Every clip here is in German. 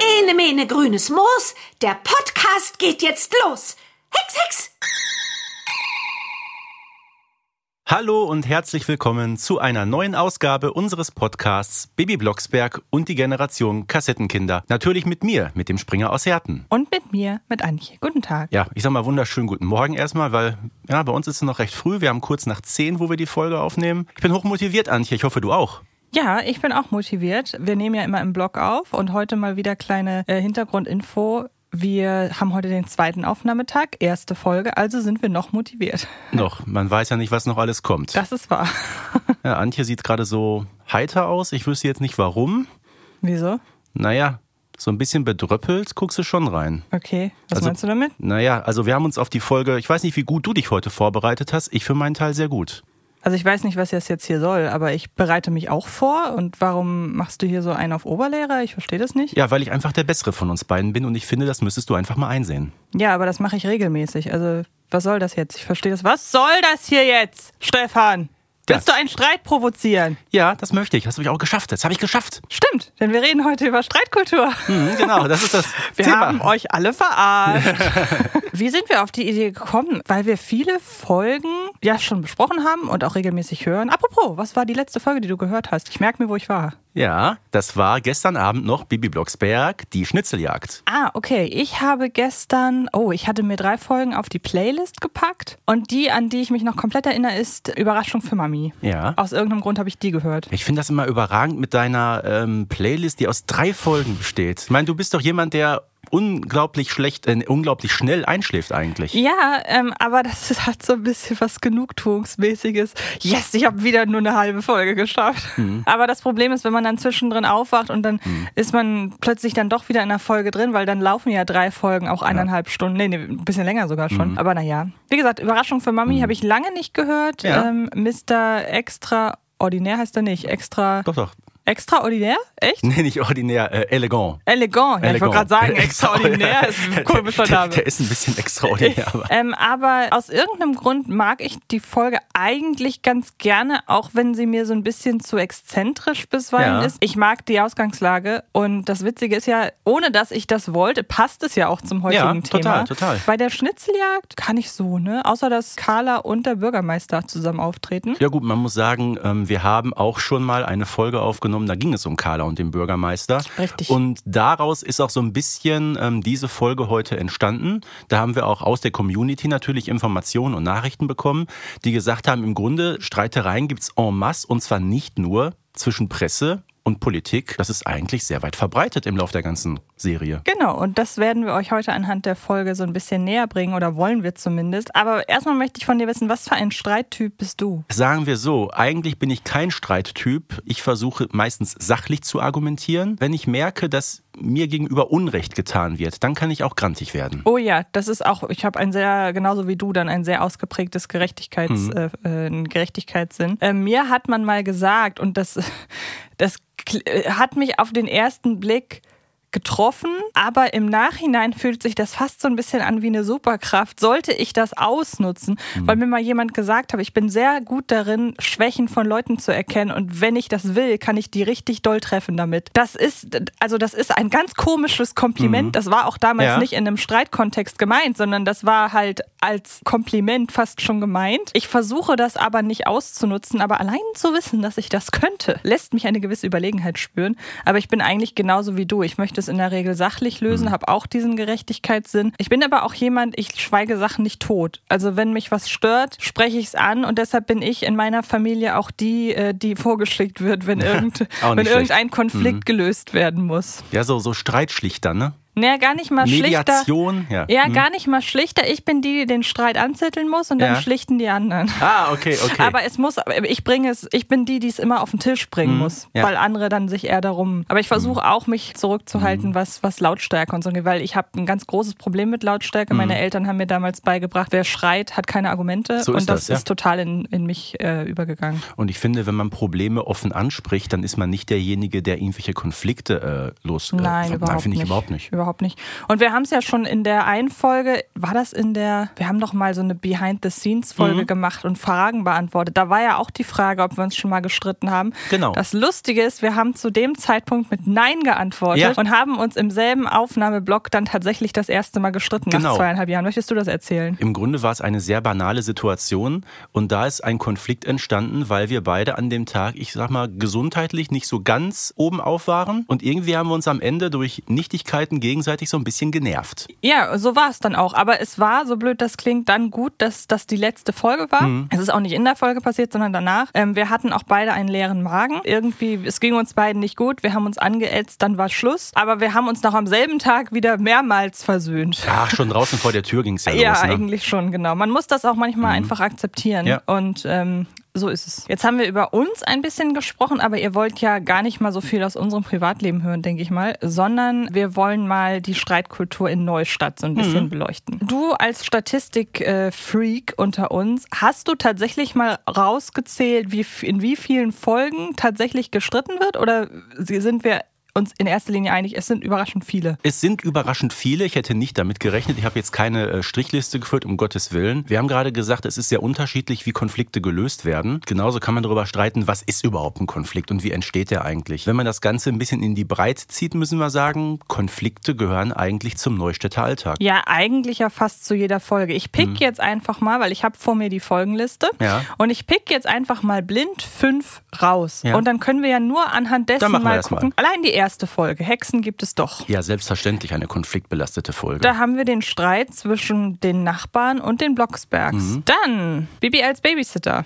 Ene mene grünes Moos, der Podcast geht jetzt los. Hex, Hex! Hallo und herzlich willkommen zu einer neuen Ausgabe unseres Podcasts Baby Blocksberg und die Generation Kassettenkinder. Natürlich mit mir, mit dem Springer aus Herten. Und mit mir, mit Antje. Guten Tag. Ja, ich sag mal wunderschönen guten Morgen erstmal, weil ja, bei uns ist es noch recht früh. Wir haben kurz nach zehn, wo wir die Folge aufnehmen. Ich bin hochmotiviert, Antje. Ich hoffe, du auch. Ja, ich bin auch motiviert. Wir nehmen ja immer im Blog auf und heute mal wieder kleine äh, Hintergrundinfo. Wir haben heute den zweiten Aufnahmetag, erste Folge, also sind wir noch motiviert. Noch, man weiß ja nicht, was noch alles kommt. Das ist wahr. Ja, Antje sieht gerade so heiter aus. Ich wüsste jetzt nicht warum. Wieso? Naja, so ein bisschen bedröppelt guckst du schon rein. Okay, was Also- meinst du damit? Naja, also wir haben uns auf die Folge, ich weiß nicht, wie gut du dich heute vorbereitet hast. Ich für meinen Teil sehr gut. Also ich weiß nicht, was das jetzt hier soll, aber ich bereite mich auch vor. Und warum machst du hier so einen auf Oberlehrer? Ich verstehe das nicht. Ja, weil ich einfach der Bessere von uns beiden bin und ich finde, das müsstest du einfach mal einsehen. Ja, aber das mache ich regelmäßig. Also was soll das jetzt? Ich verstehe das. Was soll das hier jetzt, Stefan? Willst Ja. du einen Streit provozieren? Ja, das möchte ich. Das habe ich auch geschafft. Das habe ich geschafft. Stimmt, denn wir reden heute über Streitkultur. Mhm, genau, das ist das Wir Thema. haben euch alle verarscht. Wie sind wir auf die Idee gekommen? Weil wir viele Folgen ja schon besprochen haben und auch regelmäßig hören. Apropos, was war die letzte Folge, die du gehört hast? Ich merke mir, wo ich war. Ja, das war gestern Abend noch Bibi Blocksberg, die Schnitzeljagd. Ah, okay. Ich habe gestern, oh, ich hatte mir drei Folgen auf die Playlist gepackt. Und die, an die ich mich noch komplett erinnere, ist Überraschung für Mami. Ja. Aus irgendeinem Grund habe ich die gehört. Ich finde das immer überragend mit deiner ähm, Playlist, die aus drei Folgen besteht. Ich meine, du bist doch jemand, der unglaublich schlecht, äh, unglaublich schnell einschläft eigentlich. Ja, ähm, aber das hat so ein bisschen was Genugtuungsmäßiges. Yes, ich habe wieder nur eine halbe Folge geschafft. Aber das Problem ist, wenn man dann zwischendrin aufwacht und dann ist man plötzlich dann doch wieder in der Folge drin, weil dann laufen ja drei Folgen auch eineinhalb Stunden. Nee, nee, ein bisschen länger sogar schon. Aber naja. Wie gesagt, Überraschung für Mami habe ich lange nicht gehört. Ja. Ähm, Mr. Extraordinär heißt er nicht. Extra. Doch, doch. Extraordinär? Echt? Nee, nicht ordinär, äh, elegant. Elegant. Ja, ich wollte gerade sagen, Extra- extraordinär ist ein komischer der, Name. der, der ist ein bisschen extraordinär, aber. Ähm, aber aus irgendeinem Grund mag ich die Folge eigentlich ganz gerne, auch wenn sie mir so ein bisschen zu exzentrisch bisweilen Ja. ist. Ich mag die Ausgangslage und das Witzige ist ja, ohne dass ich das wollte, passt es ja auch zum heutigen Ja, Thema. total, total. Bei der Schnitzeljagd kann ich so, ne? Außer dass Carla und der Bürgermeister zusammen auftreten. Ja gut, man muss sagen, ähm, wir haben auch schon mal eine Folge aufgenommen, da ging es um Carla und den Bürgermeister. Richtig. Und daraus ist auch so ein bisschen ähm, diese Folge heute entstanden. Da haben wir auch aus der Community natürlich Informationen und Nachrichten bekommen, die gesagt haben, im Grunde Streitereien gibt's en masse und zwar nicht nur zwischen Presse und Politik. Das ist eigentlich sehr weit verbreitet im Lauf der ganzen Serie. Genau, und das werden wir euch heute anhand der Folge so ein bisschen näher bringen oder wollen wir zumindest. Aber erstmal möchte ich von dir wissen, was für ein Streittyp bist du? Sagen wir so, eigentlich bin ich kein Streittyp. Ich versuche meistens sachlich zu argumentieren. Wenn ich merke, dass mir gegenüber Unrecht getan wird, dann kann ich auch grantig werden. Oh ja, das ist auch, ich habe ein sehr, genauso wie du, dann ein sehr ausgeprägtes Gerechtigkeits, äh, äh, einen Gerechtigkeitssinn. Äh, mir hat man mal gesagt, und das, das äh, hat mich auf den ersten Blick getroffen, aber im Nachhinein fühlt sich das fast so ein bisschen an wie eine Superkraft. Sollte ich das ausnutzen, weil mir mal jemand gesagt hat, ich bin sehr gut darin, Schwächen von Leuten zu erkennen und wenn ich das will, kann ich die richtig doll treffen damit. Das ist, also das ist ein ganz komisches Kompliment. Das war auch damals Ja. nicht in einem Streitkontext gemeint, sondern das war halt als Kompliment fast schon gemeint. Ich versuche das aber nicht auszunutzen, aber allein zu wissen, dass ich das könnte, lässt mich eine gewisse Überlegenheit spüren. Aber ich bin eigentlich genauso wie du. Ich möchte es in der Regel sachlich lösen, habe auch diesen Gerechtigkeitssinn. Ich bin aber auch jemand, ich schweige Sachen nicht tot. Also wenn mich was stört, spreche ich es an und deshalb bin ich in meiner Familie auch die, äh, die vorgeschickt wird, wenn, irgend, wenn irgendein Konflikt gelöst werden muss. Ja, so, so Streitschlichter, ne? Ja, gar nicht mal Mediation, schlichter. ja. Ja, Hm. gar nicht mal schlichter. Ich bin die, die den Streit anzetteln muss und dann Ja. schlichten die anderen. Ah, okay, okay. Aber es muss, ich bringe es, ich bin die, die es immer auf den Tisch bringen muss, Hm, ja. Hm. weil andere dann sich eher darum. Aber ich versuche auch, mich zurückzuhalten, was, was Lautstärke und so angeht, weil ich habe ein ganz großes Problem mit Lautstärke. Meine Eltern haben mir damals beigebracht, wer schreit, hat keine Argumente. Hm. So und das, das, ja. ist total in, in mich äh, übergegangen. Und ich finde, wenn man Probleme offen anspricht, dann ist man nicht derjenige, der irgendwelche Konflikte äh, los. äh, Nein, ver- überhaupt finde ich nicht. überhaupt nicht. Überhaupt nicht. Und wir haben es ja schon in der einen Folge, war das in der, wir haben doch mal so eine Behind-the-Scenes-Folge Mhm. gemacht und Fragen beantwortet. Da war ja auch die Frage, ob wir uns schon mal gestritten haben. Genau. Das Lustige ist, wir haben zu dem Zeitpunkt mit Nein geantwortet Ja. und haben uns im selben Aufnahmeblock dann tatsächlich das erste Mal gestritten Genau. nach zweieinhalb Jahren. Möchtest du das erzählen? Im Grunde war es eine sehr banale Situation und da ist ein Konflikt entstanden, weil wir beide an dem Tag, ich sag mal, gesundheitlich nicht so ganz oben auf waren und irgendwie haben wir uns am Ende durch Nichtigkeiten gegenseitig so ein bisschen genervt. Ja, so war es dann auch. Aber es war, so blöd das klingt, dann gut, dass das die letzte Folge war. Mhm. Es ist auch nicht in der Folge passiert, sondern danach. Ähm, wir hatten auch beide einen leeren Magen. Irgendwie, es ging uns beiden nicht gut. Wir haben uns angeätzt, dann war Schluss. Aber wir haben uns noch am selben Tag wieder mehrmals versöhnt. Ach, schon draußen vor der Tür ging es ja, Ja, los. Ne? eigentlich schon, genau. Man muss das auch manchmal einfach akzeptieren. Ja. Und ähm, so ist es. Jetzt haben wir über uns ein bisschen gesprochen, aber ihr wollt ja gar nicht mal so viel aus unserem Privatleben hören, denke ich mal, sondern wir wollen mal die Streitkultur in Neustadt so ein bisschen beleuchten. Du als Statistik-Freak unter uns, hast du tatsächlich mal rausgezählt, wie, in wie vielen Folgen tatsächlich gestritten wird? Oder sind wir uns in erster Linie einig, es sind überraschend viele? Es sind überraschend viele. Ich hätte nicht damit gerechnet. Ich habe jetzt keine äh, Strichliste geführt, um Gottes Willen. Wir haben gerade gesagt, es ist sehr unterschiedlich, wie Konflikte gelöst werden. Genauso kann man darüber streiten, was ist überhaupt ein Konflikt und wie entsteht der eigentlich. Wenn man das Ganze ein bisschen in die Breite zieht, müssen wir sagen, Konflikte gehören eigentlich zum Neustädter Alltag. Ja, eigentlich ja fast zu jeder Folge. Ich pick jetzt einfach mal, weil ich habe vor mir die Folgenliste. Mhm. Ja. Und ich pick jetzt einfach mal blind fünf raus. Ja. Und dann können wir ja nur anhand dessen mal gucken. Allein die erste Folge. Hexen gibt es doch. Ja, selbstverständlich eine konfliktbelastete Folge. Da haben wir den Streit zwischen den Nachbarn und den Blocksbergs. Mhm. Dann Bibi als Babysitter.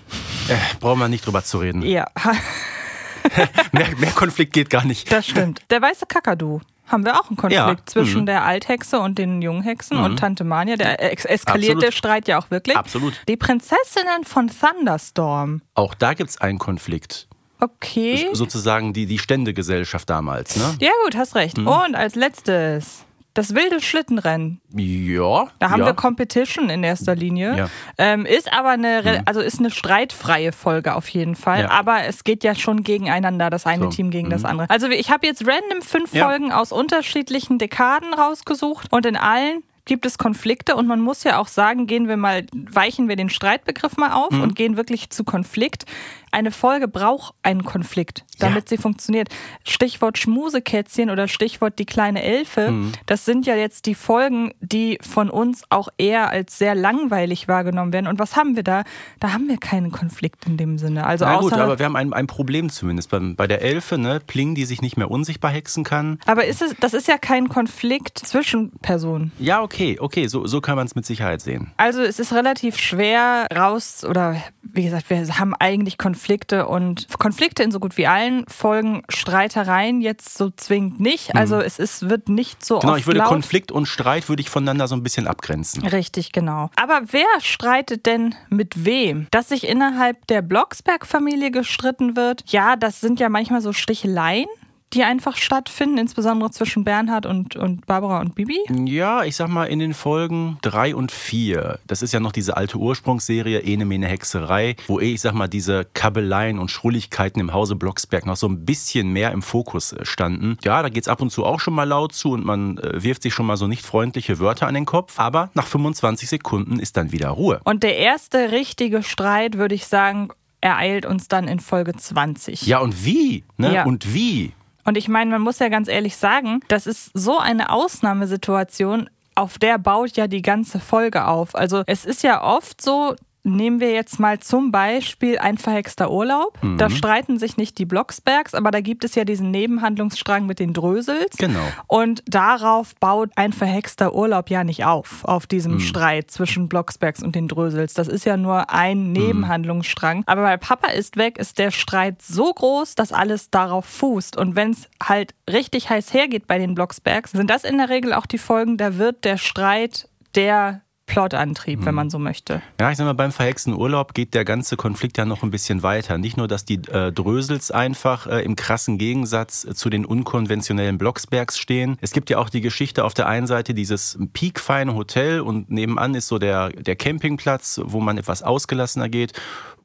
äh, brauchen wir nicht drüber zu reden. Ja, Mehr, mehr Konflikt geht gar nicht. das stimmt. Der weiße Kakadu. Haben wir auch einen Konflikt Ja, zwischen mhm. der Althexe und den Junghexen und Tante Mania. Der ex eskaliert Absolut. der Streit ja auch wirklich. Absolut. Die Prinzessinnen von Thunderstorm. Auch da gibt es einen Konflikt. Okay. Sozusagen die, die Ständegesellschaft damals, ne? Ja, gut, hast recht. Mhm. Und als letztes. Das wilde Schlittenrennen. Ja. Da haben ja. wir Competition in erster Linie. Ja. Mhm. Ähm, ist aber eine, re- also ist eine streitfreie Folge auf jeden Fall. Ja. Aber es geht ja schon gegeneinander, das eine So. Team gegen das Mhm. andere. Also ich habe jetzt random fünf. Folgen aus unterschiedlichen Dekaden rausgesucht und in allen gibt es Konflikte und man muss ja auch sagen, gehen wir mal, weichen wir den Streitbegriff mal auf Mhm. und gehen wirklich zu Konflikt. Eine Folge braucht einen Konflikt, damit sie funktioniert. Stichwort Schmusekätzchen oder Stichwort die kleine Elfe, Mhm. das sind ja jetzt die Folgen, die von uns auch eher als sehr langweilig wahrgenommen werden. Und was haben wir da? Da haben wir keinen Konflikt in dem Sinne. Also Na gut, aber wir haben ein, ein Problem zumindest. Bei, bei der Elfe, ne, Pling, die sich nicht mehr unsichtbar hexen kann. aber ist es, das ist ja kein Konflikt zwischen Personen. Ja, okay, okay, so, so kann man es mit Sicherheit sehen. Also es ist relativ schwer raus, oder wie gesagt, wir haben eigentlich Konflikte und Konflikte in so gut wie allen Folgen, Streitereien jetzt so zwingend nicht. Also es ist, wird nicht so Genau, oft ich würde laut. Konflikt und Streit würde ich voneinander so ein bisschen abgrenzen. Richtig, genau. Aber wer streitet denn mit wem? Dass sich innerhalb der Blocksberg-Familie gestritten wird, ja, das sind ja manchmal so Sticheleien, die einfach stattfinden, insbesondere zwischen Bernhard und, und Barbara und Bibi. Ja, ich sag mal in den Folgen drei und vier. Das ist ja noch diese alte Ursprungsserie Ene Mene Hexerei, wo eh, ich sag mal, diese Kabeleien und Schrulligkeiten im Hause Blocksberg noch so ein bisschen mehr im Fokus äh, standen. Ja, da geht's ab und zu auch schon mal laut zu und man äh, wirft sich schon mal so nicht freundliche Wörter an den Kopf. Aber nach 25 Sekunden ist dann wieder Ruhe. Und der erste richtige Streit, würde ich sagen, ereilt uns dann in Folge 20. Ja, und wie? Ne? Ja. Und wie? Und ich meine, man muss ja ganz ehrlich sagen, das ist so eine Ausnahmesituation, auf der baut ja die ganze Folge auf. Also es ist ja oft so, nehmen wir jetzt mal zum Beispiel ein verhexter Urlaub. Mhm. Da streiten sich nicht die Blocksbergs, aber da gibt es ja diesen Nebenhandlungsstrang mit den Drösels. Genau. Und darauf baut ein verhexter Urlaub ja nicht auf, auf diesem mhm. Streit zwischen Blocksbergs und den Drösels. Das ist ja nur ein mhm. Nebenhandlungsstrang. Mhm. Aber bei Papa ist weg, ist der Streit so groß, dass alles darauf fußt. Und wenn es halt richtig heiß hergeht bei den Blocksbergs, sind das in der Regel auch die Folgen, da wird der Streit der Plotantrieb, mhm. wenn man so möchte. Ja, ich sag mal, beim verhexten Urlaub geht der ganze Konflikt ja noch ein bisschen weiter. Nicht nur, dass die äh, Drösels einfach äh, im krassen Gegensatz äh, zu den unkonventionellen Blocksbergs stehen. Es gibt ja auch die Geschichte auf der einen Seite dieses piekfeine Hotel und nebenan ist so der, der Campingplatz, wo man etwas ausgelassener geht.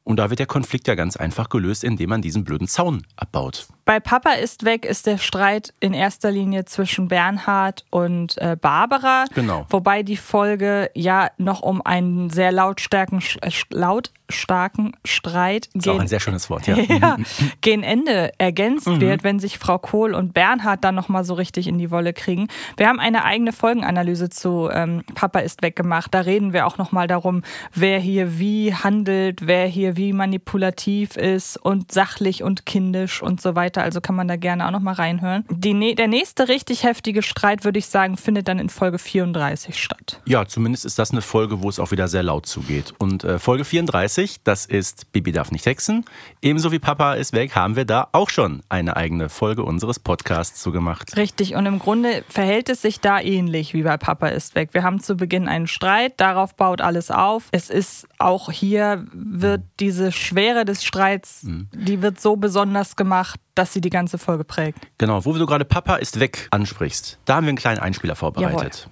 Und da wird der Konflikt ja ganz einfach gelöst, indem man diesen blöden Zaun abbaut. Bei Papa ist weg ist der Streit in erster Linie zwischen Bernhard und äh, Barbara. Genau. Wobei die Folge ja noch um einen sehr lautstarken, äh, lautstarken Streit ist auch ein sehr schönes Wort, ja. ja gegen Ende ergänzt mhm. wird, wenn sich Frau Kohl und Bernhard dann nochmal so richtig in die Wolle kriegen. Wir haben eine eigene Folgenanalyse zu ähm, Papa ist weg gemacht. Da reden wir auch nochmal darum, wer hier wie handelt, wer hier wie manipulativ ist und sachlich und kindisch und so weiter. Also kann man da gerne auch noch mal reinhören. Die, der nächste richtig heftige Streit, würde ich sagen, findet dann in Folge 34 statt. Ja, zumindest ist das eine Folge, wo es auch wieder sehr laut zugeht. Und äh, Folge 34, das ist Bibi darf nicht hexen. Ebenso wie Papa ist weg, haben wir da auch schon eine eigene Folge unseres Podcasts zugemacht. Richtig. Und im Grunde verhält es sich da ähnlich wie bei Papa ist weg. Wir haben zu Beginn einen Streit, darauf baut alles auf. Es ist auch hier wird die diese Schwere des Streits, mhm. die wird so besonders gemacht, dass sie die ganze Folge prägt. Genau, wo du gerade Papa ist weg ansprichst, da haben wir einen kleinen Einspieler vorbereitet.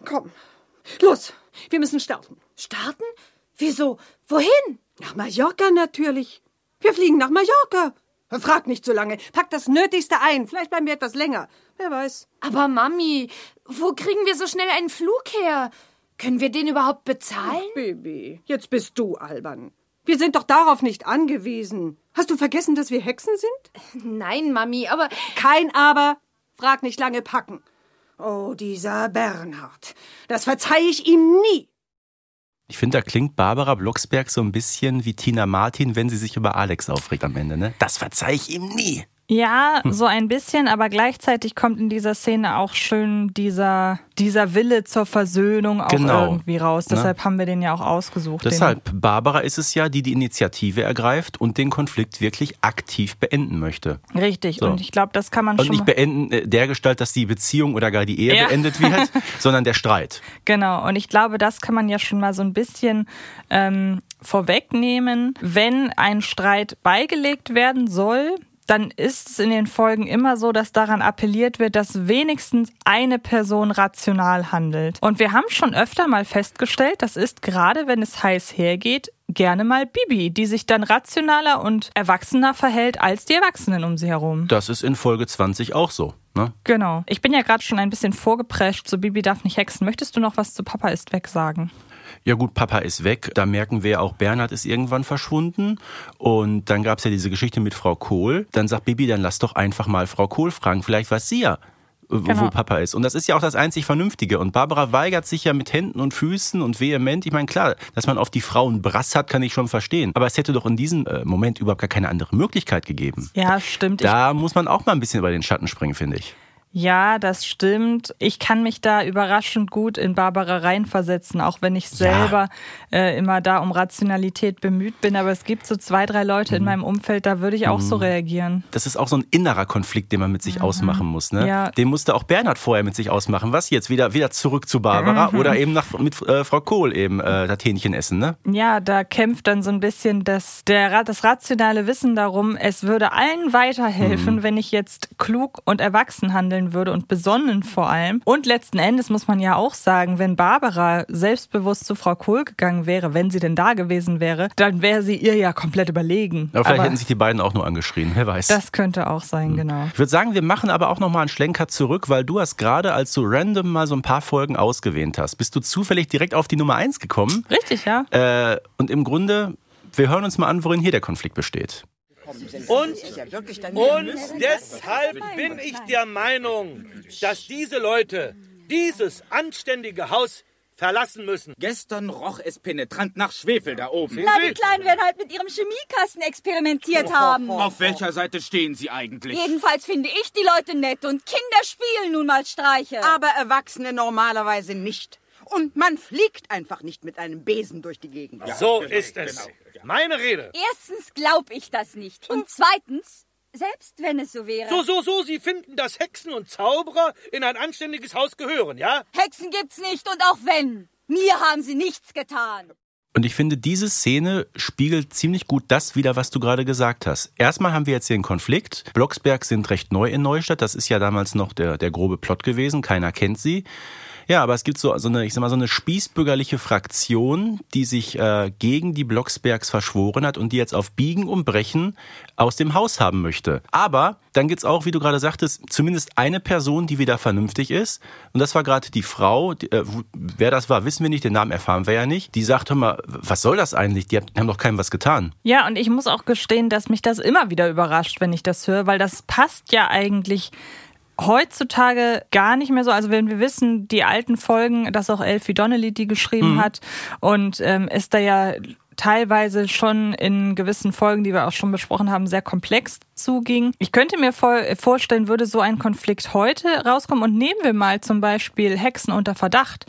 Jawohl. Komm, los, wir müssen starten. Starten? Wieso? Wohin? Nach Mallorca natürlich. Wir fliegen nach Mallorca. Frag nicht so lange. Pack das Nötigste ein. Vielleicht bleiben wir etwas länger. Wer weiß. Aber Mami, wo kriegen wir so schnell einen Flug her? Können wir den überhaupt bezahlen? Ach, Baby, jetzt bist du albern. Wir sind doch darauf nicht angewiesen. Hast du vergessen, dass wir Hexen sind? Nein, Mami, aber. Kein Aber. Frag nicht lange packen. Oh, dieser Bernhard. Das verzeih ich ihm nie. Ich finde, da klingt Barbara Blocksberg so ein bisschen wie Tina Martin, wenn sie sich über Alex aufregt am Ende, ne? Das verzeih ich ihm nie. Ja, hm. so ein bisschen, aber gleichzeitig kommt in dieser Szene auch schön dieser, dieser Wille zur Versöhnung auch genau. irgendwie raus. Ne? Deshalb ne? haben wir den ja auch ausgesucht. Deshalb, Barbara ist es ja, die die Initiative ergreift und den Konflikt wirklich aktiv beenden möchte. Richtig, so. und ich glaube, das kann man und schon. Und nicht beenden äh, der Gestalt, dass die Beziehung oder gar die Ehe ja. beendet wird, sondern der Streit. Genau, und ich glaube, das kann man ja schon mal so ein bisschen ähm, vorwegnehmen. Wenn ein Streit beigelegt werden soll, dann ist es in den Folgen immer so, dass daran appelliert wird, dass wenigstens eine Person rational handelt. Und wir haben schon öfter mal festgestellt, das ist gerade, wenn es heiß hergeht, gerne mal Bibi, die sich dann rationaler und erwachsener verhält als die Erwachsenen um sie herum. Das ist in Folge 20 auch so. Ne? Genau. Ich bin ja gerade schon ein bisschen vorgeprescht, so Bibi darf nicht hexen. Möchtest du noch was zu Papa ist weg sagen? Ja gut, Papa ist weg. Da merken wir auch, Bernhard ist irgendwann verschwunden. Und dann gab es ja diese Geschichte mit Frau Kohl. Dann sagt Bibi, dann lass doch einfach mal Frau Kohl fragen. Vielleicht weiß sie ja, Genau. wo Papa ist. Und das ist ja auch das einzig Vernünftige. Und Barbara weigert sich ja mit Händen und Füßen und vehement. Ich meine, klar, dass man auf die Frauen Brass hat, kann ich schon verstehen. Aber es hätte doch in diesem äh, Moment überhaupt gar keine andere Möglichkeit gegeben. Ja, stimmt. Da ich muss man auch mal ein bisschen über den Schatten springen, finde ich. Ja, das stimmt. Ich kann mich da überraschend gut in Barbara reinversetzen, auch wenn ich selber ja. äh, immer da um Rationalität bemüht bin. Aber es gibt so zwei, drei Leute mhm. in meinem Umfeld, da würde ich auch mhm. so reagieren. Das ist auch so ein innerer Konflikt, den man mit sich mhm. ausmachen muss. Ne? Ja. Den musste auch Bernhard vorher mit sich ausmachen. Was jetzt? Wieder, wieder zurück zu Barbara mhm. oder eben nach, mit äh, Frau Kohl eben äh, das Hähnchen essen, ne? Ja, da kämpft dann so ein bisschen das, der, das rationale Wissen darum, es würde allen weiterhelfen, mhm. wenn ich jetzt klug und erwachsen handeln handeln würde und besonnen vor allem. Und letzten Endes muss man ja auch sagen, wenn Barbara selbstbewusst zu Frau Kohl gegangen wäre, wenn sie denn da gewesen wäre, dann wäre sie ihr ja komplett überlegen. Aber vielleicht aber hätten sich die beiden auch nur angeschrien, wer weiß. Das könnte auch sein, hm. genau. Ich würde sagen, wir machen aber auch nochmal einen Schlenker zurück, weil du hast gerade, als du random mal so ein paar Folgen ausgewählt hast, bist du zufällig direkt auf die Nummer 1 gekommen. Richtig, ja. Äh, und im Grunde, wir hören uns mal an, worin hier der Konflikt besteht. Und, und deshalb bin ich der Meinung, dass diese Leute dieses anständige Haus verlassen müssen. Gestern roch es penetrant nach Schwefel da oben. Na, die Kleinen werden halt mit ihrem Chemiekasten experimentiert haben. Auf welcher Seite stehen Sie eigentlich? Jedenfalls finde ich die Leute nett und Kinder spielen nun mal Streiche. Aber Erwachsene normalerweise nicht. Und man fliegt einfach nicht mit einem Besen durch die Gegend. So ist es. Meine Rede. Erstens glaube ich das nicht. Und zweitens, selbst wenn es so wäre. So, so, so, Sie finden, dass Hexen und Zauberer in ein anständiges Haus gehören, ja? Hexen gibt's nicht und auch wenn. Mir haben sie nichts getan. Und ich finde, diese Szene spiegelt ziemlich gut das wieder, was du gerade gesagt hast. Erstmal haben wir jetzt hier einen Konflikt. Blocksberg sind recht neu in Neustadt. Das ist ja damals noch der, der grobe Plot gewesen. Keiner kennt sie. Ja, aber es gibt so, so eine, ich sag mal, so eine spießbürgerliche Fraktion, die sich äh, gegen die Blocksbergs verschworen hat und die jetzt auf Biegen und Brechen aus dem Haus haben möchte. Aber dann gibt's auch, wie du gerade sagtest, zumindest eine Person, die wieder vernünftig ist. Und das war gerade die Frau, die, äh, wer das war, wissen wir nicht, den Namen erfahren wir ja nicht. Die sagt, hör mal, was soll das eigentlich? Die haben doch keinem was getan. Ja, und ich muss auch gestehen, dass mich das immer wieder überrascht, wenn ich das höre, weil das passt ja eigentlich heutzutage gar nicht mehr so. Also wenn wir wissen, die alten Folgen, dass auch Elfie Donnelly die geschrieben mhm. hat und ähm, ist da ja teilweise schon in gewissen Folgen, die wir auch schon besprochen haben, sehr komplex zuging. Ich könnte mir vorstellen, würde so ein Konflikt heute rauskommen und nehmen wir mal zum Beispiel Hexen unter Verdacht.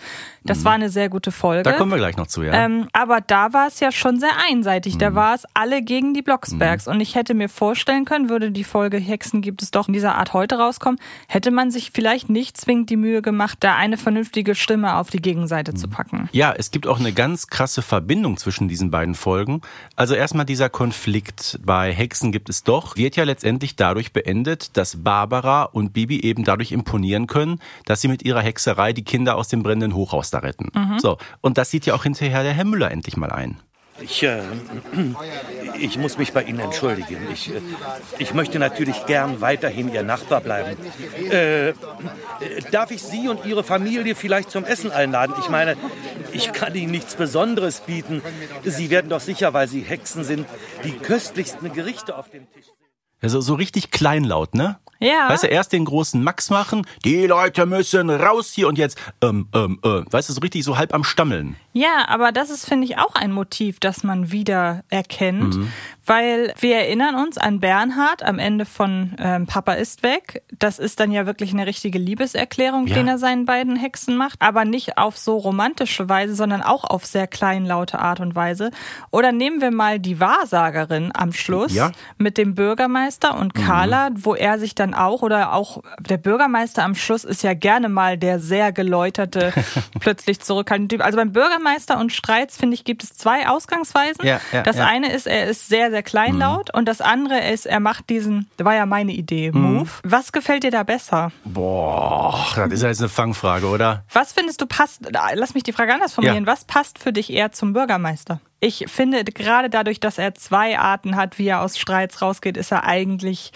Das mhm. war eine sehr gute Folge. Da kommen wir gleich noch zu, ja. Ähm, aber da war es ja schon sehr einseitig. Mhm. Da war es alle gegen die Blocksbergs. Mhm. Und ich hätte mir vorstellen können, würde die Folge Hexen gibt es doch in dieser Art heute rauskommen, hätte man sich vielleicht nicht zwingend die Mühe gemacht, da eine vernünftige Stimme auf die Gegenseite zu mhm. packen. Ja, es gibt auch eine ganz krasse Verbindung zwischen diesen beiden Folgen. Also erstmal dieser Konflikt bei Hexen gibt es doch, wird ja letztendlich dadurch beendet, dass Barbara und Bibi eben dadurch imponieren können, dass sie mit ihrer Hexerei die Kinder aus dem brennenden Hochhaus da retten. Mhm. So. Und das sieht ja auch hinterher der Herr Müller endlich mal ein. Ich, äh, ich muss mich bei Ihnen entschuldigen. Ich, äh, ich möchte natürlich gern weiterhin Ihr Nachbar bleiben. Äh, darf ich Sie und Ihre Familie vielleicht zum Essen einladen? Ich meine, ich kann Ihnen nichts Besonderes bieten. Sie werden doch sicher, weil Sie Hexen sind, die köstlichsten Gerichte auf dem Tisch. Also so richtig kleinlaut, ne? Ja. Weißt du, erst den großen Max machen, die Leute müssen raus hier und jetzt, ähm, ähm, äh, weißt du, so richtig so halb am Stammeln. Ja, aber das ist, finde ich, auch ein Motiv, das man wieder erkennt, mhm. Weil wir erinnern uns an Bernhard am Ende von ähm, Papa ist weg. Das ist dann ja wirklich eine richtige Liebeserklärung, ja. den er seinen beiden Hexen macht, aber nicht auf so romantische Weise, sondern auch auf sehr kleinlaute Art und Weise. Oder nehmen wir mal die Wahrsagerin am Schluss ja. mit dem Bürgermeister und Carla, mhm. wo er sich dann auch oder auch der Bürgermeister am Schluss ist ja gerne mal der sehr geläuterte, plötzlich zurückhaltende Typ. Also beim Bürgermeister und Streits, finde ich, gibt es zwei Ausgangsweisen. Ja, das eine ist, er ist sehr, sehr kleinlaut mhm. und das andere ist, er macht diesen, das war ja meine Idee, mhm. Move. Was gefällt dir da besser? Boah, das ist ja jetzt eine Fangfrage, oder? Was findest du passt, lass mich die Frage anders formulieren, was passt für dich eher zum Bürgermeister? Ich finde, gerade dadurch, dass er zwei Arten hat, wie er aus Streits rausgeht, ist er eigentlich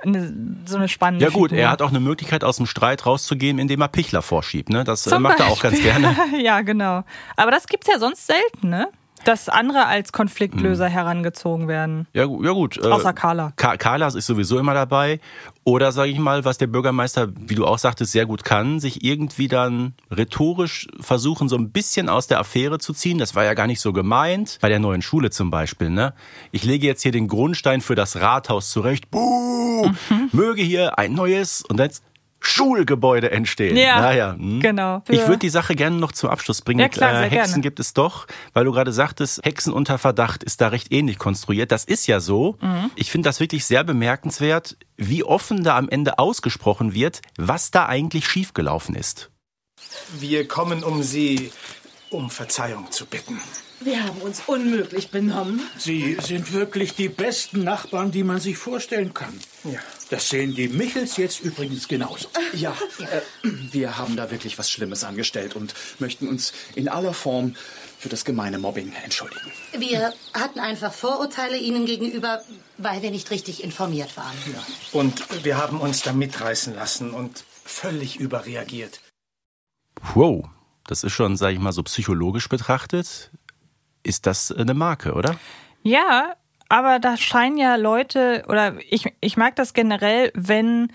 eine, so eine spannende Ja gut, Figur. er hat auch eine Möglichkeit, aus dem Streit rauszugehen, indem er Pichler vorschiebt. Ne? Das Zum macht er auch ganz gerne. ja, genau. Aber das gibt's ja sonst selten, ne? Dass andere als Konfliktlöser hm. herangezogen werden. Ja, ja gut. Äh, Außer Carla. Ka Carla ist sowieso immer dabei. Oder sage ich mal, was der Bürgermeister, wie du auch sagtest, sehr gut kann, sich irgendwie dann rhetorisch versuchen, so ein bisschen aus der Affäre zu ziehen. Das war ja gar nicht so gemeint. Bei der neuen Schule zum Beispiel. Ne? Ich lege jetzt hier den Grundstein für das Rathaus zurecht. Buh, mhm. Möge hier ein neues und jetzt Schulgebäude entstehen. Ja, naja, hm. genau. Ich würde die Sache gerne noch zum Abschluss bringen. Ja, klar, äh, Hexen gerne. gibt es doch, weil du gerade sagtest, Hexen unter Verdacht ist da recht ähnlich konstruiert. Das ist ja so. Mhm. Ich finde das wirklich sehr bemerkenswert, wie offen da am Ende ausgesprochen wird, was da eigentlich schiefgelaufen ist. Wir kommen, um Sie um Verzeihung zu bitten. Wir haben uns unmöglich benommen. Sie sind wirklich die besten Nachbarn, die man sich vorstellen kann. Ja. Das sehen die Michels jetzt übrigens genauso. Ja, äh, wir haben da wirklich was Schlimmes angestellt und möchten uns in aller Form für das gemeine Mobbing entschuldigen. Wir hatten einfach Vorurteile Ihnen gegenüber, weil wir nicht richtig informiert waren. Ja. Und wir haben uns da mitreißen lassen und völlig überreagiert. Wow, das ist schon, sage ich mal, so psychologisch betrachtet ist das eine Marke, oder? Ja, aber da scheinen ja Leute, oder ich, ich mag das generell, wenn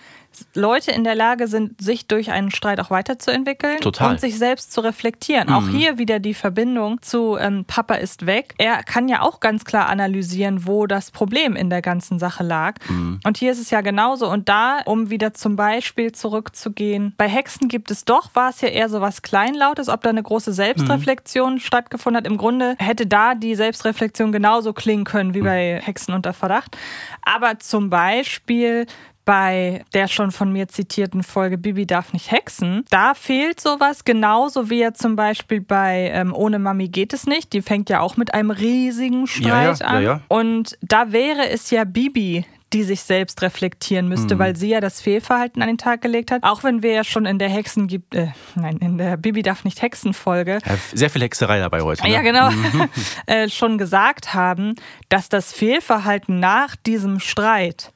Leute in der Lage sind, sich durch einen Streit auch weiterzuentwickeln Total. und sich selbst zu reflektieren. Auch Mhm. hier wieder die Verbindung zu ähm, Papa ist weg. Er kann ja auch ganz klar analysieren, wo das Problem in der ganzen Sache lag. Mhm. Und hier ist es ja genauso. Und da, um wieder zum Beispiel zurückzugehen, bei Hexen gibt es doch, war es ja eher so was Kleinlautes, ob da eine große Mhm. Selbstreflexion stattgefunden hat. Im Grunde hätte da die Selbstreflexion genauso klingen können wie Mhm. bei Hexen unter Verdacht. Aber zum Beispiel bei der schon von mir zitierten Folge Bibi darf nicht hexen, da fehlt sowas, genauso wie ja zum Beispiel bei ähm, Ohne Mami geht es nicht. Die fängt ja auch mit einem riesigen Streit Ja, ja, an. ja. Und da wäre es ja Bibi, die sich selbst reflektieren müsste, Mhm. weil sie ja das Fehlverhalten an den Tag gelegt hat. Auch wenn wir ja schon in der Hexen gibt, äh, nein, in der Bibi darf nicht Hexen Folge Ja, sehr viel Hexerei dabei heute. Ne? ja, genau. Mhm. äh, schon gesagt haben, dass das Fehlverhalten nach diesem Streit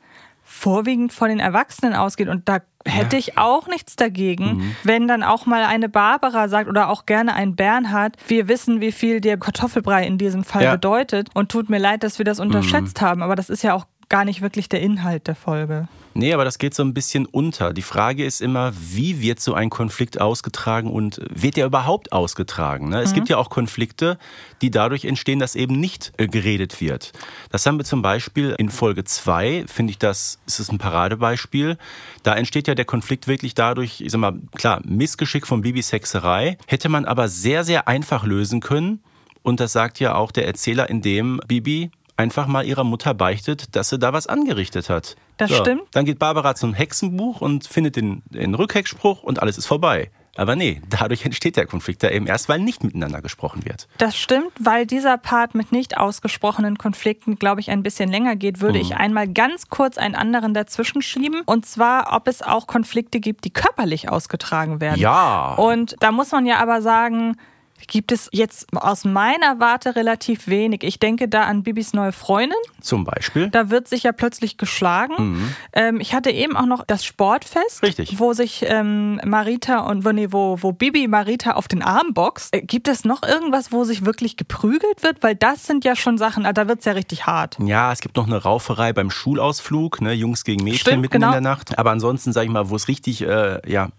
vorwiegend von den Erwachsenen ausgeht. Und da hätte ich auch nichts dagegen, Mhm. wenn dann auch mal eine Barbara sagt oder auch gerne ein Bernhard, wir wissen, wie viel der Kartoffelbrei in diesem Fall Ja. bedeutet. Und tut mir leid, dass wir das unterschätzt Mhm. haben. Aber das ist ja auch gar nicht wirklich der Inhalt der Folge. Nee, aber das geht so ein bisschen unter. Die Frage ist immer, wie wird so ein Konflikt ausgetragen und wird der überhaupt ausgetragen? Ne? Es Mhm. gibt ja auch Konflikte, die dadurch entstehen, dass eben nicht äh, geredet wird. Das haben wir zum Beispiel in Folge 2, finde ich das, ist es ein Paradebeispiel. Da entsteht ja der Konflikt wirklich dadurch, ich sag mal, klar, Missgeschick von Bibis Hexerei, hätte man aber sehr, sehr einfach lösen können. Und das sagt ja auch der Erzähler, indem Bibi einfach mal ihrer Mutter beichtet, dass sie da was angerichtet hat. Das stimmt. Dann geht Barbara zum Hexenbuch und findet den, den Rückhexspruch und alles ist vorbei. Aber nee, dadurch entsteht der Konflikt ja eben erst, weil nicht miteinander gesprochen wird. Das stimmt, weil dieser Part mit nicht ausgesprochenen Konflikten, glaube ich, ein bisschen länger geht, würde Mhm. ich einmal ganz kurz einen anderen dazwischen schieben. Und zwar, ob es auch Konflikte gibt, die körperlich ausgetragen werden. Ja. Und da muss man ja aber sagen, gibt es jetzt aus meiner Warte relativ wenig. Ich denke da an Bibis neue Freundin. Zum Beispiel. Da wird sich ja plötzlich geschlagen. Mhm. Ähm, ich hatte eben auch noch das Sportfest, Richtig. wo sich ähm, Marita und wo, nee, wo, wo Bibi Marita auf den Arm boxt. Äh, gibt es noch irgendwas, wo sich wirklich geprügelt wird? Weil das sind ja schon Sachen, ah, da wird es ja richtig hart. Ja, es gibt noch eine Rauferei beim Schulausflug, ne, Jungs gegen Mädchen Stimmt, mitten genau. in der Nacht. Aber ansonsten, sage ich mal, wo es richtig äh, ja,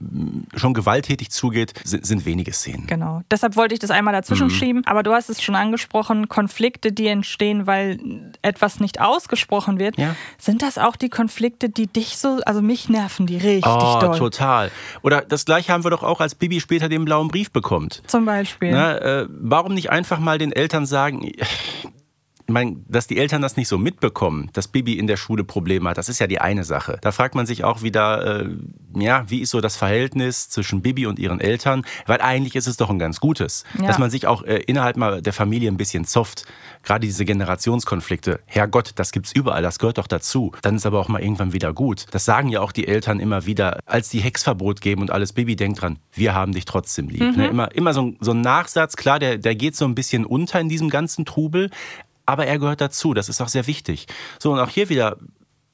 schon gewalttätig zugeht, sind, sind wenige Szenen. Genau. Deshalb wollte ich das einmal dazwischen Mhm. schieben. Aber du hast es schon angesprochen, Konflikte, die entstehen, weil etwas nicht ausgesprochen wird. Ja. Sind das auch die Konflikte, die dich so, also mich nerven, die richtig Oh, doll? total. Oder das gleiche haben wir doch auch, als Bibi später den blauen Brief bekommt. Zum Beispiel. Ne, äh, warum nicht einfach mal den Eltern sagen, ich meine, dass die Eltern das nicht so mitbekommen, dass Bibi in der Schule Probleme hat, das ist ja die eine Sache. Da fragt man sich auch wieder, äh, ja, wie ist so das Verhältnis zwischen Bibi und ihren Eltern? Weil eigentlich ist es doch ein ganz gutes, Ja. dass man sich auch äh, innerhalb mal der Familie ein bisschen zofft. Gerade diese Generationskonflikte. Herrgott, das gibt's überall, das gehört doch dazu. Dann ist aber auch mal irgendwann wieder gut. Das sagen ja auch die Eltern immer wieder, als die Hexverbot geben und alles. Bibi denkt dran, wir haben dich trotzdem lieb. Mhm. Ne? Immer, immer so, ein- so ein Nachsatz, klar, der, der geht so ein bisschen unter in diesem ganzen Trubel, aber er gehört dazu. Das ist auch sehr wichtig. So, und auch hier wieder,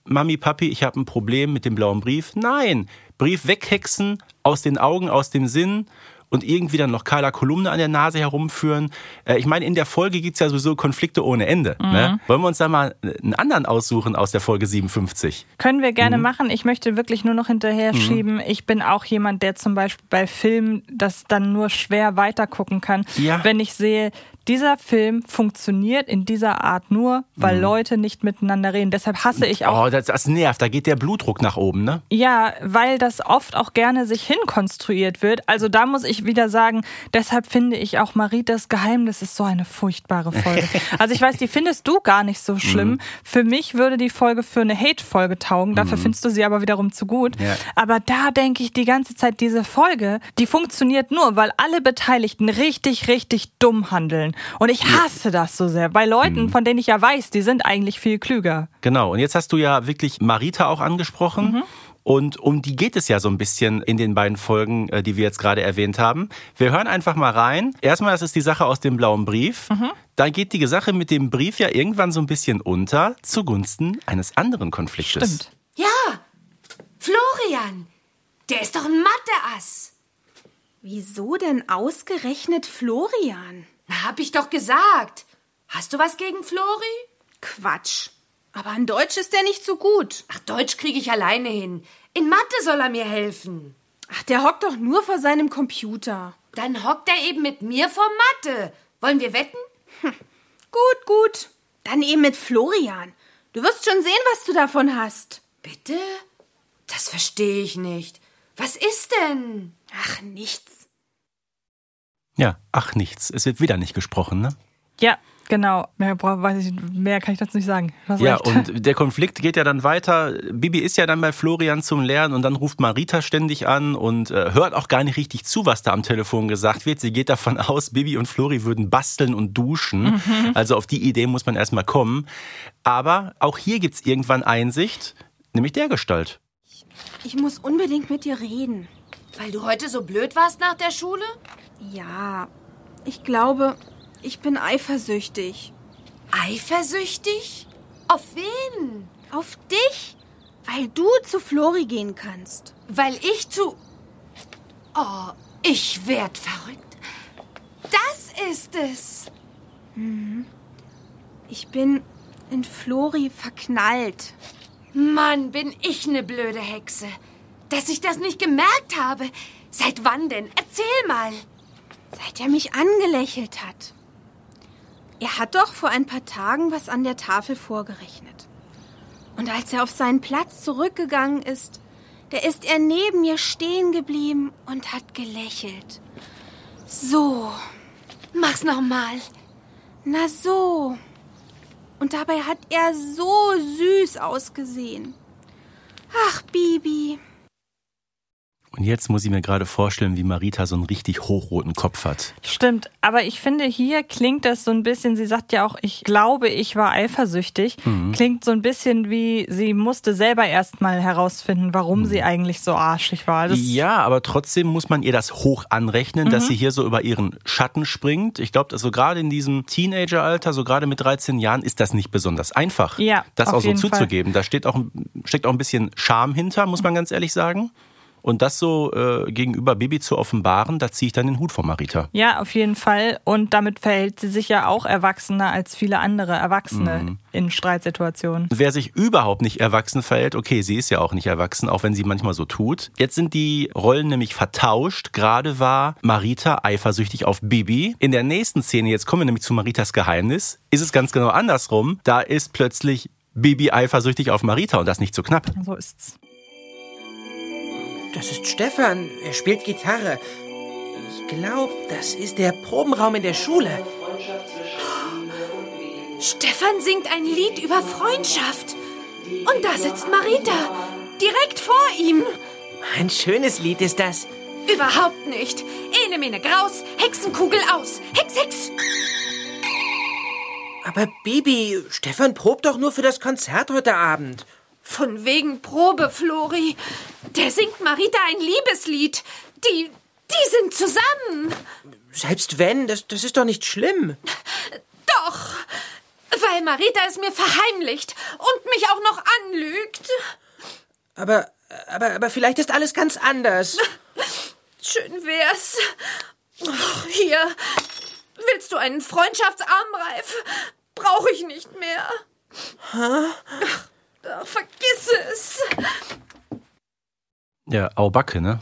Mami, Papi, ich habe ein Problem mit dem blauen Brief. Nein, Brief weghexen, aus den Augen, aus dem Sinn und irgendwie dann noch Carla Kolumne an der Nase herumführen. Äh, ich meine, in der Folge gibt's ja sowieso Konflikte ohne Ende. Mhm. Ne? Wollen wir uns da mal einen anderen aussuchen aus der Folge 57? Können wir gerne Mhm. machen. Ich möchte wirklich nur noch hinterher Mhm. schieben. Ich bin auch jemand, der zum Beispiel bei Filmen das dann nur schwer weitergucken kann. Ja. Wenn ich sehe, dieser Film funktioniert in dieser Art nur, weil Mhm. Leute nicht miteinander reden. Deshalb hasse ich auch Oh, das, das nervt, da geht der Blutdruck nach oben, ne? Ja, weil das oft auch gerne sich hinkonstruiert wird. Also da muss ich wieder sagen, deshalb finde ich auch Maritas Geheimnis ist so eine furchtbare Folge. also ich weiß, die findest du gar nicht so schlimm. Mhm. Für mich würde die Folge für eine Hate-Folge taugen. Dafür Mhm. findest du sie aber wiederum zu gut. Ja. Aber da denke ich die ganze Zeit, diese Folge, die funktioniert nur, weil alle Beteiligten richtig, richtig dumm handeln. Und ich hasse das so sehr. Bei Mhm. Leuten, von denen ich ja weiß, die sind eigentlich viel klüger. Genau, und jetzt hast du ja wirklich Marita auch angesprochen. Und um die geht es ja so ein bisschen in den beiden Folgen, äh, die wir jetzt gerade erwähnt haben. Wir hören einfach mal rein. Erstmal, das ist die Sache aus dem blauen Brief. Mhm. Dann geht die Sache mit dem Brief ja irgendwann so ein bisschen unter zugunsten eines anderen Konfliktes. Stimmt. Ja, Florian, der ist doch ein Mathe-Ass. Wieso denn ausgerechnet Florian? Na, hab ich doch gesagt. Hast du was gegen Flori? Quatsch. Aber in Deutsch ist er nicht so gut. Ach, Deutsch kriege ich alleine hin. In Mathe soll er mir helfen. Ach, der hockt doch nur vor seinem Computer. Dann hockt er eben mit mir vor Mathe. Wollen wir wetten? Gut, gut. Dann eben mit Florian. Du wirst schon sehen, was du davon hast. Bitte? Das verstehe ich nicht. Was ist denn? Ach, nichts. Ja, ach nichts. Es wird wieder nicht gesprochen, ne? Ja, genau. Mehr, weiß ich, mehr kann ich dazu nicht sagen. Hast Ja, recht. und der Konflikt geht ja dann weiter. Bibi ist ja dann bei Florian zum Lernen und dann ruft Marita ständig an und äh, hört auch gar nicht richtig zu, was da am Telefon gesagt wird. Sie geht davon aus, Bibi und Flori würden basteln und duschen. Mhm. Also auf die Idee muss man erstmal kommen. Aber auch hier gibt's irgendwann Einsicht, nämlich der Gestalt. Ich muss unbedingt mit dir reden. Weil du heute so blöd warst nach der Schule? Ja, ich glaube, ich bin eifersüchtig. Eifersüchtig? Auf wen? Auf dich, weil du zu Flori gehen kannst. Weil ich zu. Oh, ich werd verrückt. Das ist es. Mhm. Ich bin in Flori verknallt. Mann, bin ich ne blöde Hexe. Dass ich das nicht gemerkt habe. Seit wann denn? Erzähl mal. Seit er mich angelächelt hat. Er hat doch vor ein paar Tagen was an der Tafel vorgerechnet. Und als er auf seinen Platz zurückgegangen ist, da ist er neben mir stehen geblieben und hat gelächelt. So. Mach's nochmal. Na so. Und dabei hat er so süß ausgesehen. Ach, Bibi. Und jetzt muss ich mir gerade vorstellen, wie Marita so einen richtig hochroten Kopf hat. Stimmt, aber ich finde, hier klingt das so ein bisschen, sie sagt ja auch, ich glaube, ich war eifersüchtig. Mhm. Klingt so ein bisschen wie, sie musste selber erst mal herausfinden, warum sie eigentlich so arschig war. Das ja, aber trotzdem muss man ihr das hoch anrechnen, dass Mhm. sie hier so über ihren Schatten springt. Ich glaube, so gerade in diesem Teenageralter, so gerade mit 13 Jahren, ist das nicht besonders einfach, Ja, das auch so jeden Fall. zuzugeben. Da steht auch, steckt auch ein bisschen Scham hinter, muss man ganz ehrlich sagen. Und das so äh, gegenüber Bibi zu offenbaren, da ziehe ich dann den Hut vor Marita. Ja, auf jeden Fall. Und damit verhält sie sich ja auch erwachsener als viele andere Erwachsene Mhm. in Streitsituationen. Wer sich überhaupt nicht erwachsen verhält, okay, sie ist ja auch nicht erwachsen, auch wenn sie manchmal so tut. Jetzt sind die Rollen nämlich vertauscht. Gerade war Marita eifersüchtig auf Bibi. In der nächsten Szene, jetzt kommen wir nämlich zu Maritas Geheimnis, ist es ganz genau andersrum. Da ist plötzlich Bibi eifersüchtig auf Marita und das nicht so knapp. So ist's. Das ist Stefan. Er spielt Gitarre. Ich glaube, das ist der Probenraum in der Schule. Stefan singt ein Lied über Freundschaft. Und da sitzt Marita. Direkt vor ihm. Ein schönes Lied ist das. Überhaupt nicht. Ene mene graus, Hexenkugel aus. Hex, Hex. Aber Bibi, Stefan probt doch nur für das Konzert heute Abend. Von wegen Probe, Flori. Der singt Marita ein Liebeslied. Die, die sind zusammen. Selbst wenn, das, das ist doch nicht schlimm. Doch. Weil Marita es mir verheimlicht und mich auch noch anlügt. Aber, aber, aber vielleicht ist alles ganz anders. Schön wär's. Hier. Willst du einen Freundschaftsarmreif? Brauche ich nicht mehr. Hä? Ach, vergiss es. Ja, Aubacke, ne?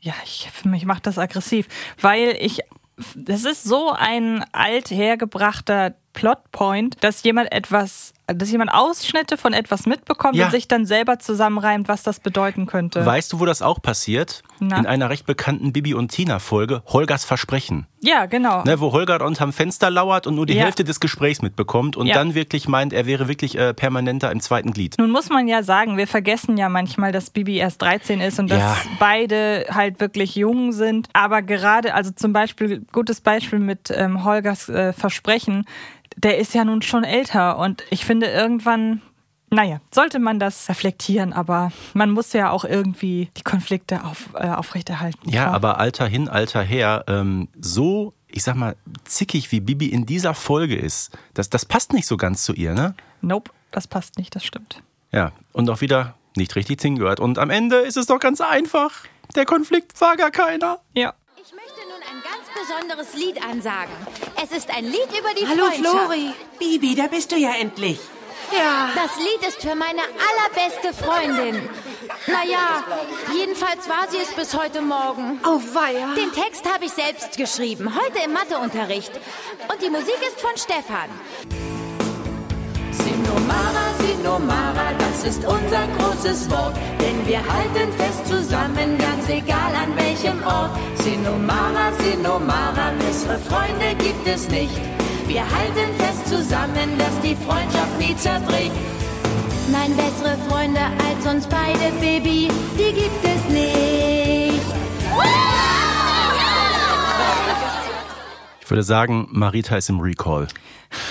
Ja, ich, für mich macht das aggressiv, weil ich, das ist so ein althergebrachter Plotpoint, dass jemand etwas, dass jemand Ausschnitte von etwas mitbekommt Ja. und sich dann selber zusammenreimt, was das bedeuten könnte. Weißt du, wo das auch passiert? Na? In einer recht bekannten Bibi und Tina Folge, Holgers Versprechen. ja, genau. Ne, wo Holger unterm Fenster lauert und nur die Ja. Hälfte des Gesprächs mitbekommt und Ja. dann wirklich meint, er wäre wirklich äh, permanenter im zweiten Glied. Nun muss man ja sagen, wir vergessen ja manchmal, dass Bibi erst 13 ist und dass beide halt wirklich jung sind. Aber gerade, also zum Beispiel, gutes Beispiel mit ähm, Holgers äh, Versprechen, der ist ja nun schon älter und ich finde irgendwann, naja, sollte man das reflektieren, aber man muss ja auch irgendwie die Konflikte auf, äh, aufrechterhalten. Ja, Klar. aber Alter hin, Alter her, ähm, so, ich sag mal, zickig wie Bibi in dieser Folge ist, das, das passt nicht so ganz zu ihr, ne? Nope, das passt nicht, das stimmt. Ja, und auch wieder nicht richtig hingehört. Und am Ende ist es doch ganz einfach. Der Konflikt war gar keiner. Ja. Besonderes Lied ansagen. Es ist ein Lied über die Hallo, Freundschaft. Flori. Bibi, da bist du ja endlich. Ja. Das Lied ist für meine allerbeste Freundin. Naja, jedenfalls war sie es bis heute Morgen. Oh, weia. Den Text habe ich selbst geschrieben, heute im Matheunterricht. Und die Musik ist von Stefan. Sinomara, Sinomara, das ist unser großes Wort. Denn wir halten fest zusammen, ganz egal an welchem Ort. Sinomara, Sinomara, bessere Freunde gibt es nicht. Wir halten fest zusammen, dass die Freundschaft nie zerbricht. Nein, bessere Freunde als uns beide, Baby, die gibt es nicht. Ich würde sagen, Marita ist im Recall.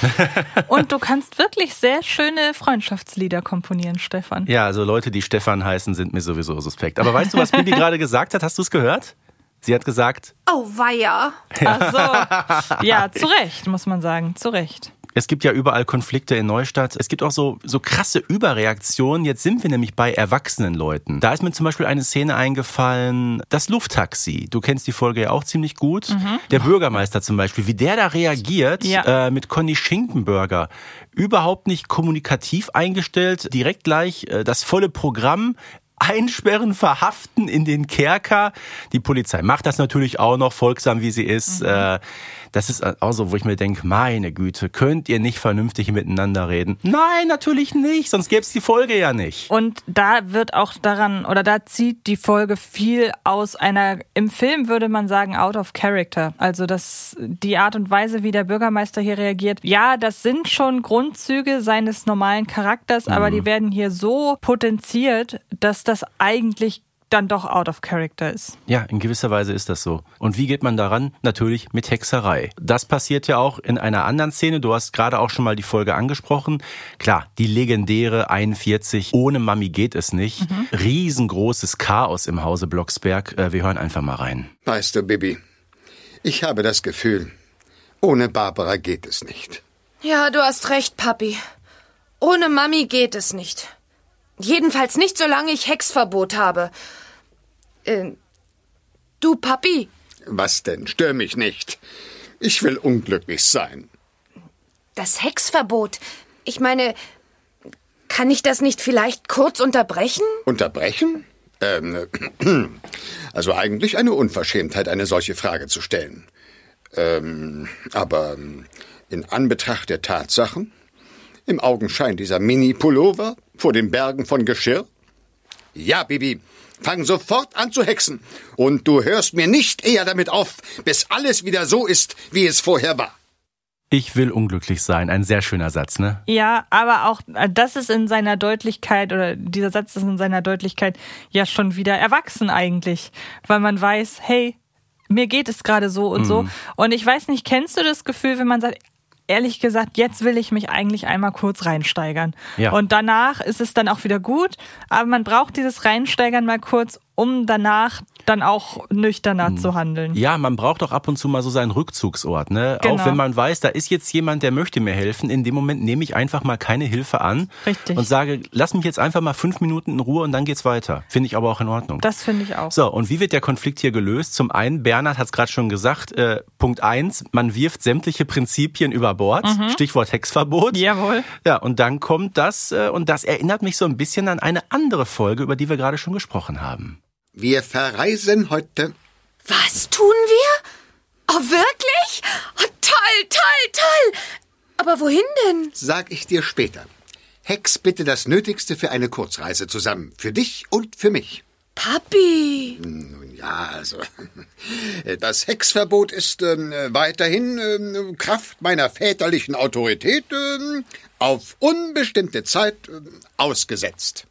Und du kannst wirklich sehr schöne Freundschaftslieder komponieren, Stefan. Ja, also Leute, die Stefan heißen, sind mir sowieso suspekt. Aber weißt du, was Bibi gerade gesagt hat? Hast du es gehört? Sie hat gesagt. Oh, weia. Ach so. Ja, zu Recht, muss man sagen. Zu Recht. Es gibt ja überall Konflikte in Neustadt. Es gibt auch so, so krasse Überreaktionen. Jetzt sind wir nämlich bei erwachsenen Leuten. Da ist mir zum Beispiel eine Szene eingefallen, das Lufttaxi. Du kennst die Folge ja auch ziemlich gut. Mhm. Der Bürgermeister zum Beispiel, wie der da reagiert Ja. äh, mit Conny Schinkenberger. Überhaupt nicht kommunikativ eingestellt, direkt gleich äh, das volle Programm. Einsperren, verhaften in den Kerker. Die Polizei macht das natürlich auch noch, folgsam wie sie ist. Äh, das ist auch so, wo ich mir denke, meine Güte, könnt ihr nicht vernünftig miteinander reden? Nein, natürlich nicht, sonst gäbe es die Folge ja nicht. Und da wird auch daran, oder da zieht die Folge viel aus einer, im Film würde man sagen, out of character. Also das, die Art und Weise, wie der Bürgermeister hier reagiert. Ja, das sind schon Grundzüge seines normalen Charakters, aber die werden hier so potenziert, dass das eigentlich dann doch out of character ist. Ja, in gewisser Weise ist das so. Und wie geht man daran? Natürlich mit Hexerei. Das passiert ja auch in einer anderen Szene. Du hast gerade auch schon mal die Folge angesprochen. Klar, die legendäre 41, ohne Mami geht es nicht. Riesengroßes Chaos im Hause Blocksberg. Äh, Wir hören einfach mal rein. Weißt du, Bibi, ich habe das Gefühl, ohne Barbara geht es nicht. Ja, du hast recht, Papi. Ohne Mami geht es nicht. Jedenfalls nicht, solange ich Hexverbot habe. Äh, du, Papi, Was denn? Stör mich nicht. Ich will unglücklich sein. das Hexverbot. Ich meine, kann ich das nicht vielleicht kurz unterbrechen? Unterbrechen? Ähm, also eigentlich eine Unverschämtheit, eine solche Frage zu stellen. Ähm, aber in Anbetracht der Tatsachen, im Augenschein dieser Mini-Pullover vor den Bergen von Geschirr? Ja, Bibi, fang sofort an zu hexen. Und du hörst mir nicht eher damit auf, bis alles wieder so ist, wie es vorher war. Ich will unglücklich sein. Ein sehr schöner Satz, ne? Ja, aber auch äh, das ist in seiner Deutlichkeit oder dieser Satz ist in seiner Deutlichkeit ja schon wieder erwachsen eigentlich, weil man weiß, hey, mir geht es gerade so und so. Mhm. Und ich weiß nicht, kennst du das Gefühl, wenn man sagt, ehrlich gesagt, jetzt will ich mich eigentlich einmal kurz reinsteigern. Ja. Und danach ist es dann auch wieder gut, aber man braucht dieses Reinsteigern mal kurz, um danach dann auch nüchterner zu handeln. Ja, man braucht auch ab und zu mal so seinen Rückzugsort. Ne? Genau. Auch wenn man weiß, da ist jetzt jemand, der möchte mir helfen. In dem Moment nehme ich einfach mal keine Hilfe an Richtig. und sage, lass mich jetzt einfach mal fünf Minuten in Ruhe und dann geht's weiter. Finde ich aber auch in Ordnung. Das finde ich auch. So, und wie wird der Konflikt hier gelöst? Zum einen, Bernhard hat es gerade schon gesagt, äh, Punkt eins, man wirft sämtliche Prinzipien über Bord. Mhm. Stichwort Hexverbot. Jawohl. Ja, und dann kommt das, äh, und das erinnert mich so ein bisschen an eine andere Folge, über die wir gerade schon gesprochen haben. Wir verreisen heute. Was tun wir? Oh, wirklich? Oh, toll, toll, toll. Aber wohin denn? Sag ich dir später. Hex bitte das Nötigste für eine Kurzreise zusammen. Für dich und für mich. Papi. Nun ja, also. Das Hexverbot ist ähm, weiterhin ähm, Kraft meiner väterlichen Autorität ähm, auf unbestimmte Zeit ähm, ausgesetzt.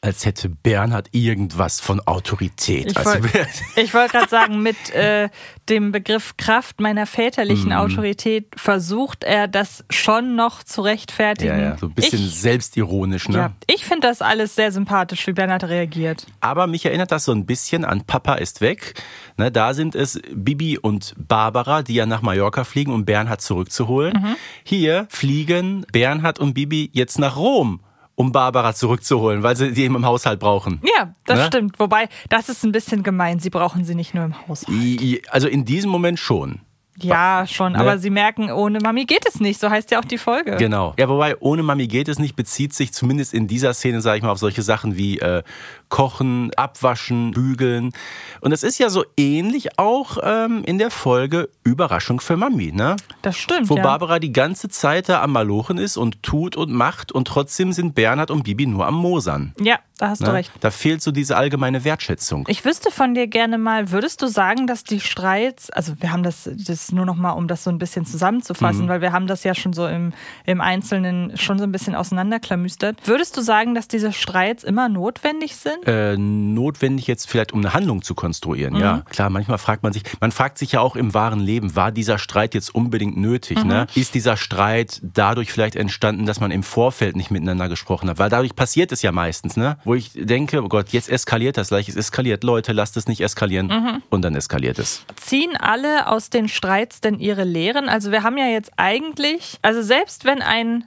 Als hätte Bernhard irgendwas von Autorität. Ich Also, wollte wollt gerade sagen, mit äh, dem Begriff Kraft meiner väterlichen Mhm. Autorität versucht er das schon noch zu rechtfertigen. ja, ja, so ein bisschen Ich, selbstironisch, ne? ja, ich finde das alles sehr sympathisch, wie Bernhard reagiert. Aber mich erinnert das so ein bisschen an Papa ist weg. Ne, da sind es Bibi und Barbara, die ja nach Mallorca fliegen, um Bernhard zurückzuholen. Mhm. Hier fliegen Bernhard und Bibi jetzt nach Rom, um Barbara zurückzuholen, weil sie die eben im Haushalt brauchen. Ja, das Ne? stimmt. Wobei, das ist ein bisschen gemein. Sie brauchen sie nicht nur im Haus. I- i- Also in diesem Moment schon. Ja, schon, Ne? aber sie merken, ohne Mami geht es nicht. So heißt ja auch die Folge. Genau. Ja, wobei ohne Mami geht es nicht, bezieht sich zumindest in dieser Szene, sage ich mal, auf solche Sachen wie äh, Kochen, Abwaschen, Bügeln. Und es ist ja so ähnlich auch ähm, in der Folge Überraschung für Mami, ne? Das stimmt. Wo ja. Barbara die ganze Zeit da am Malochen ist und tut und macht und trotzdem sind Bernhard und Bibi nur am Mosern. Ja, da hast du Ne? recht. Da fehlt so diese allgemeine Wertschätzung. Ich wüsste von dir gerne mal, würdest du sagen, dass die Streits, also wir haben das, das nur noch mal, um das so ein bisschen zusammenzufassen, Mhm. weil wir haben das ja schon so im, im Einzelnen schon so ein bisschen auseinanderklamüstert. Würdest du sagen, dass diese Streits immer notwendig sind? Äh, notwendig jetzt vielleicht, um eine Handlung zu konstruieren. Mhm. Ja, klar, manchmal fragt man sich, man fragt sich ja auch im wahren Leben, war dieser Streit jetzt unbedingt nötig? Mhm. Ne? Ist dieser Streit dadurch vielleicht entstanden, dass man im Vorfeld nicht miteinander gesprochen hat? Weil dadurch passiert es ja meistens, ne? Wo ich denke, oh Gott, jetzt eskaliert das gleich, es eskaliert, Leute, lasst es nicht eskalieren. Mhm. Und dann eskaliert es. Ziehen alle aus den Streits denn ihre Lehren? Also wir haben ja jetzt eigentlich, also selbst wenn ein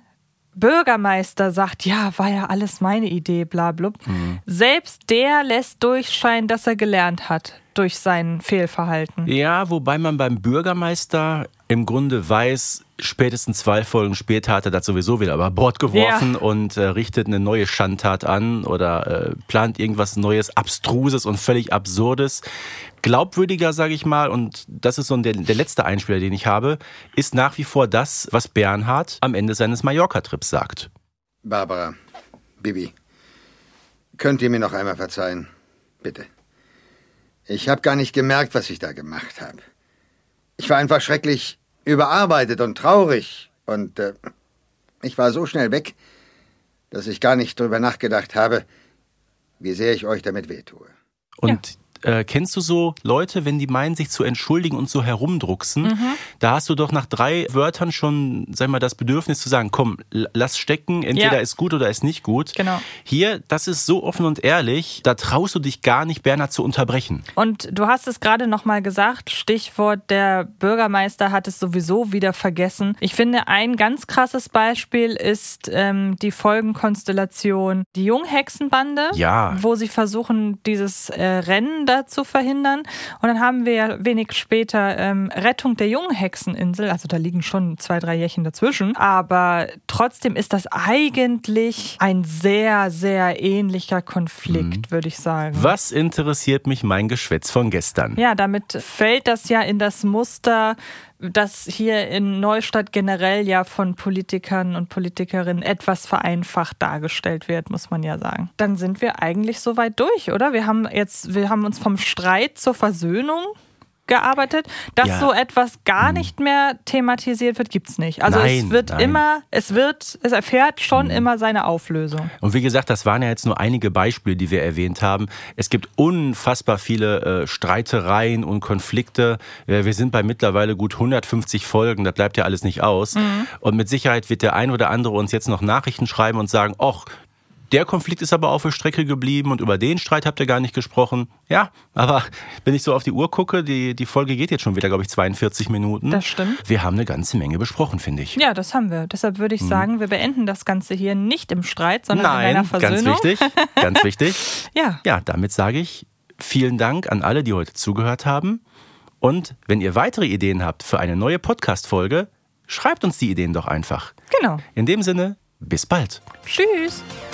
Bürgermeister sagt, ja, war ja alles meine Idee, bla blub, selbst der lässt durchscheinen, dass er gelernt hat durch sein Fehlverhalten. Ja, wobei man beim Bürgermeister im Grunde weiß, spätestens zwei Folgen später hat er das sowieso wieder über Bord geworfen Ja. und äh, richtet eine neue Schandtat an oder äh, plant irgendwas Neues, Abstruses und völlig Absurdes. Glaubwürdiger, sage ich mal, und das ist so der, der letzte Einspieler, den ich habe, ist nach wie vor das, was Bernhard am Ende seines Mallorca-Trips sagt. Barbara, Bibi, könnt ihr mir noch einmal verzeihen? Bitte. Ich habe gar nicht gemerkt, was ich da gemacht habe. Ich war einfach schrecklich überarbeitet und traurig und äh, ich war so schnell weg, dass ich gar nicht drüber nachgedacht habe, wie sehr ich euch damit wehtue. Und äh, kennst du so Leute, wenn die meinen, sich zu entschuldigen und so herumdrucksen? Mhm. Da hast du doch nach drei Wörtern schon, sag mal, das Bedürfnis zu sagen, komm, lass stecken, entweder Ja. ist gut oder ist nicht gut. Genau. Hier, das ist so offen und ehrlich, da traust du dich gar nicht, Bernhard zu unterbrechen. Und du hast es gerade noch mal gesagt, Stichwort der Bürgermeister hat es sowieso wieder vergessen. Ich finde, ein ganz krasses Beispiel ist ähm, die Folgenkonstellation die Junghexenbande, Ja. wo sie versuchen, dieses äh, Rennen da zu verhindern. Und dann haben wir ja wenig später ähm, Rettung der Junghexeninsel. Also da liegen schon zwei, drei Jährchen dazwischen. Aber trotzdem ist das eigentlich ein sehr, sehr ähnlicher Konflikt, würde ich sagen. Was interessiert mich mein Geschwätz von gestern? Ja, damit fällt das ja in das Muster, das hier in Neustadt generell ja von Politikern und Politikerinnen etwas vereinfacht dargestellt wird, muss man ja sagen. Dann sind wir eigentlich soweit durch, oder? Wir haben jetzt, wir haben uns vom Streit zur Versöhnung gearbeitet. Dass Ja. so etwas gar nicht mehr thematisiert wird, gibt's nicht. Also Nein, es wird nein. immer, es wird, es erfährt schon immer seine Auflösung. Und wie gesagt, das waren ja jetzt nur einige Beispiele, die wir erwähnt haben. Es gibt unfassbar viele äh, Streitereien und Konflikte. Äh, wir sind bei mittlerweile gut 150 Folgen, das bleibt ja alles nicht aus. Mhm. Und mit Sicherheit wird der ein oder andere uns jetzt noch Nachrichten schreiben und sagen, ach, der Konflikt ist aber auf der Strecke geblieben und über den Streit habt ihr gar nicht gesprochen. Ja, aber wenn ich so auf die Uhr gucke, die, die Folge geht jetzt schon wieder, glaube ich, 42 Minuten. Das stimmt. Wir haben eine ganze Menge besprochen, finde ich. Ja, das haben wir. Deshalb würde ich Mhm. sagen, wir beenden das Ganze hier nicht im Streit, sondern in Nein, einer Versöhnung. ganz wichtig, ganz wichtig. Ja. Ja, damit sage ich vielen Dank an alle, die heute zugehört haben. Und wenn ihr weitere Ideen habt für eine neue Podcast-Folge, schreibt uns die Ideen doch einfach. Genau. In dem Sinne, bis bald. Tschüss.